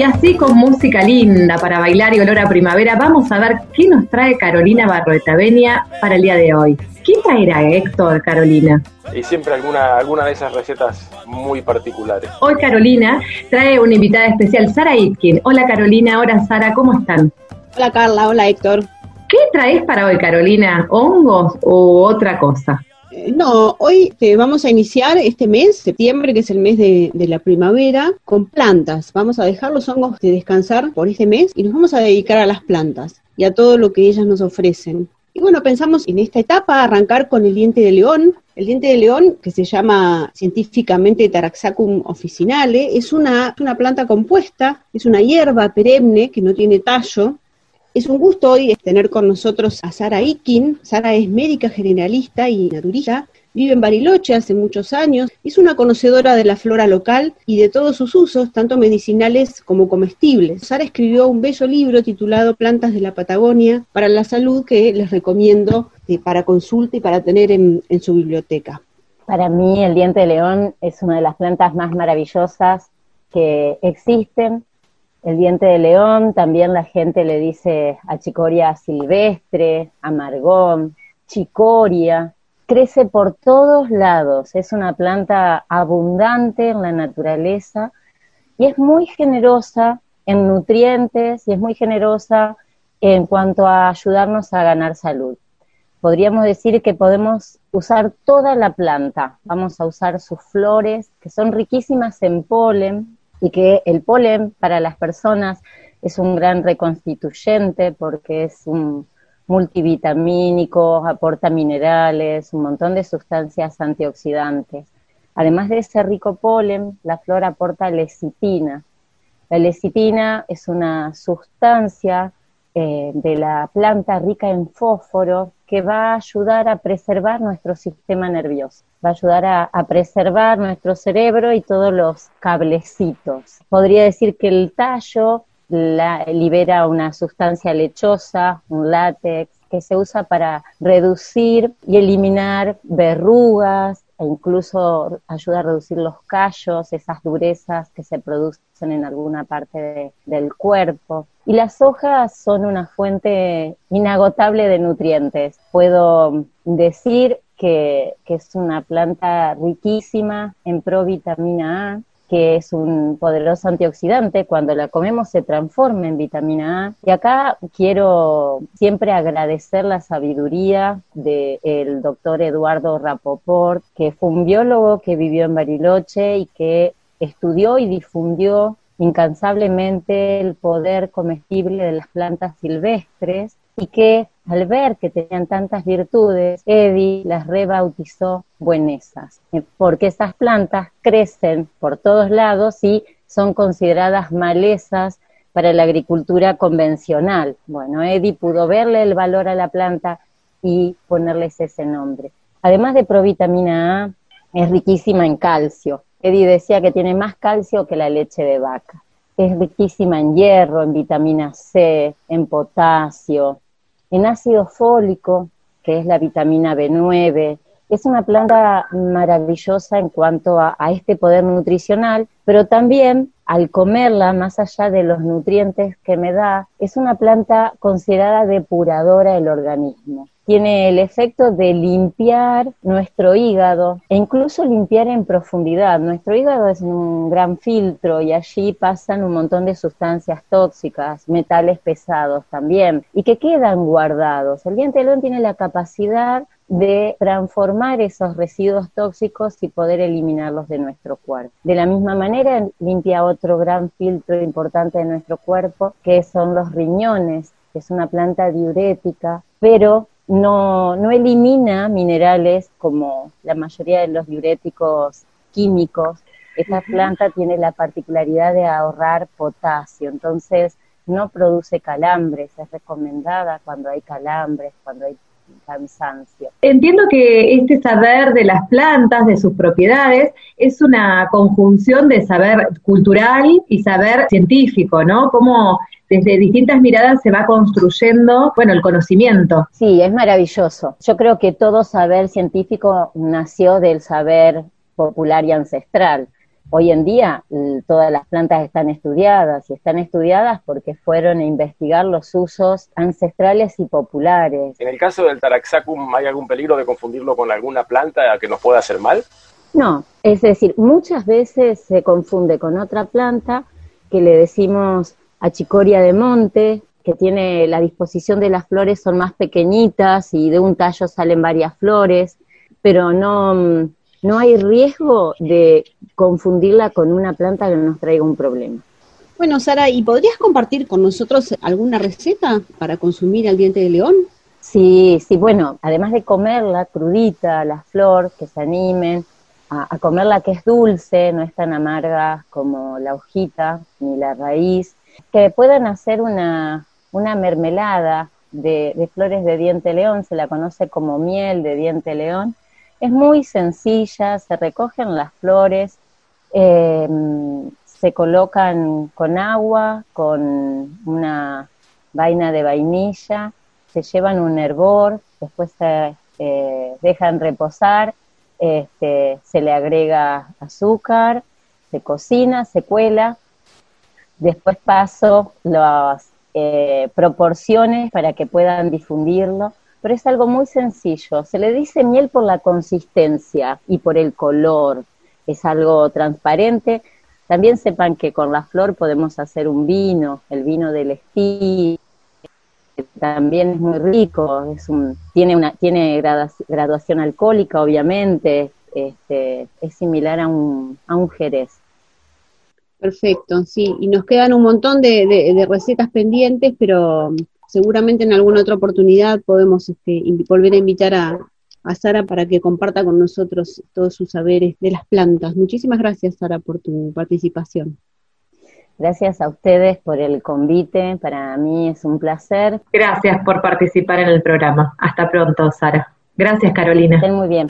Y así con música linda para bailar y olor a primavera, vamos a ver qué nos trae Carolina Barroetavenia para el día de hoy. ¿Qué traerá Héctor, Carolina? Y siempre alguna, alguna de esas recetas muy particulares. Hoy Carolina trae una invitada especial, Sara Itkin. Hola Carolina, hola Sara, ¿cómo están? Hola Carla, hola Héctor. ¿Qué traes para hoy, Carolina? ¿Hongos o otra cosa? No, hoy eh, vamos a iniciar este mes, septiembre, que es el mes de, la primavera, con plantas. Vamos a dejar los hongos de descansar por este mes y nos vamos a dedicar a las plantas y a todo lo que ellas nos ofrecen. Y bueno, pensamos en esta etapa arrancar con el diente de león. El diente de león, que se llama científicamente Taraxacum officinale, es una, una planta compuesta, es una hierba perenne que no tiene tallo, es un gusto hoy tener con nosotros a Sara Ikin. Sara es médica generalista y naturista. Vive en Bariloche hace muchos años. Es una conocedora de la flora local y de todos sus usos, tanto medicinales como comestibles. Sara escribió un bello libro titulado Plantas de la Patagonia para la salud que les recomiendo eh, para consulta y para tener en, en su biblioteca. Para mí el diente de león es una de las plantas más maravillosas que existen el diente de león, también la gente le dice achicoria silvestre, amargón, chicoria, crece por todos lados, es una planta abundante en la naturaleza y es muy generosa en nutrientes y es muy generosa en cuanto a ayudarnos a ganar salud. Podríamos decir que podemos usar toda la planta, vamos a usar sus flores, que son riquísimas en polen, y que el polen para las personas es un gran reconstituyente porque es un multivitamínico, aporta minerales, un montón de sustancias antioxidantes. Además de ese rico polen, la flor aporta lecitina. La lecitina es una sustancia eh, de la planta rica en fósforo que va a ayudar a preservar nuestro sistema nervioso, va a ayudar a, preservar nuestro cerebro y todos los cablecitos. Podría decir que el tallo libera una sustancia lechosa, un látex, que se usa para reducir y eliminar verrugas, e incluso ayuda a reducir los callos, esas durezas que se producen en alguna parte del cuerpo. Y las hojas son una fuente inagotable de nutrientes. Puedo decir que, es una planta riquísima en provitamina A, que es un poderoso antioxidante, cuando la comemos se transforma en vitamina A. Y acá quiero siempre agradecer la sabiduría del doctor Eduardo Rapoport, que fue un biólogo que vivió en Bariloche y que estudió y difundió incansablemente el poder comestible de las plantas silvestres y que al ver que tenían tantas virtudes, Eddie las rebautizó buenesas, eh, porque esas plantas crecen por todos lados y son consideradas malezas para la agricultura convencional. Bueno, Eddie pudo verle el valor a la planta y ponerles ese nombre. Además de provitamina A, es riquísima en calcio. Eddie decía que tiene más calcio que la leche de vaca. Es riquísima en hierro, en vitamina C, en potasio, en ácido fólico, que es la vitamina B9. Es una planta maravillosa en cuanto a, este poder nutricional, pero también al comerla, más allá de los nutrientes que me da, es una planta considerada depuradora del organismo. Tiene el efecto de limpiar nuestro hígado e incluso limpiar en profundidad. Nuestro hígado es un gran filtro y allí pasan un montón de sustancias tóxicas, metales pesados también, y que quedan guardados. El diente de león tiene la capacidad de transformar esos residuos tóxicos y poder eliminarlos de nuestro cuerpo. De la misma manera, limpia otro gran filtro importante de nuestro cuerpo, que son los riñones, que es una planta diurética, pero no, no elimina minerales como la mayoría de los diuréticos químicos. Esta planta tiene la particularidad de ahorrar potasio, entonces no produce calambres, es recomendada cuando hay calambres, cuando hay cansancio. Entiendo que este saber de las plantas, de sus propiedades, es una conjunción de saber cultural y saber científico, ¿no? Como desde distintas miradas se va construyendo, bueno, el conocimiento. Sí, es maravilloso. Yo creo que todo saber científico nació del saber popular y ancestral. Hoy en día todas las plantas están estudiadas y están estudiadas porque fueron a investigar los usos ancestrales y populares. En el caso del Taraxacum, ¿hay algún peligro de confundirlo con alguna planta que nos pueda hacer mal? No, es decir, muchas veces se confunde con otra planta que le decimos achicoria de monte, que tiene la disposición de las flores son más pequeñitas y de un tallo salen varias flores, pero no, no hay riesgo de confundirla con una planta que nos traiga un problema. Bueno, Sara, ¿y podrías compartir con nosotros alguna receta para consumir el diente de león? Sí, sí, bueno, además de comerla crudita, la flor, que se animen a, comerla que es dulce, no es tan amarga como la hojita ni la raíz, que puedan hacer una, una mermelada de, de flores de diente león, se la conoce como miel de diente león, es muy sencilla, se recogen las flores, em, se colocan con agua, con una vaina de vainilla, se llevan un hervor, después se eh, dejan reposar, este, se le agrega azúcar, se cocina, se cuela, después paso las eh, proporciones para que puedan difundirlo pero es algo muy sencillo. Se le dice miel por la consistencia y por el color. Es algo transparente. También sepan que con la flor podemos hacer un vino, el vino del estilo. También es muy rico, es un, tiene, una, tiene graduación alcohólica, obviamente, este, es similar a un, a un jerez. Perfecto, sí, y nos quedan un montón de recetas pendientes, pero seguramente en alguna otra oportunidad podemos este, volver a invitar a, Sara para que comparta con nosotros todos sus saberes de las plantas. Muchísimas gracias, Sara, por tu participación. Gracias a ustedes por el convite, para mí es un placer. Gracias por participar en el programa. Hasta pronto, Sara. Gracias, Carolina. Estén muy bien.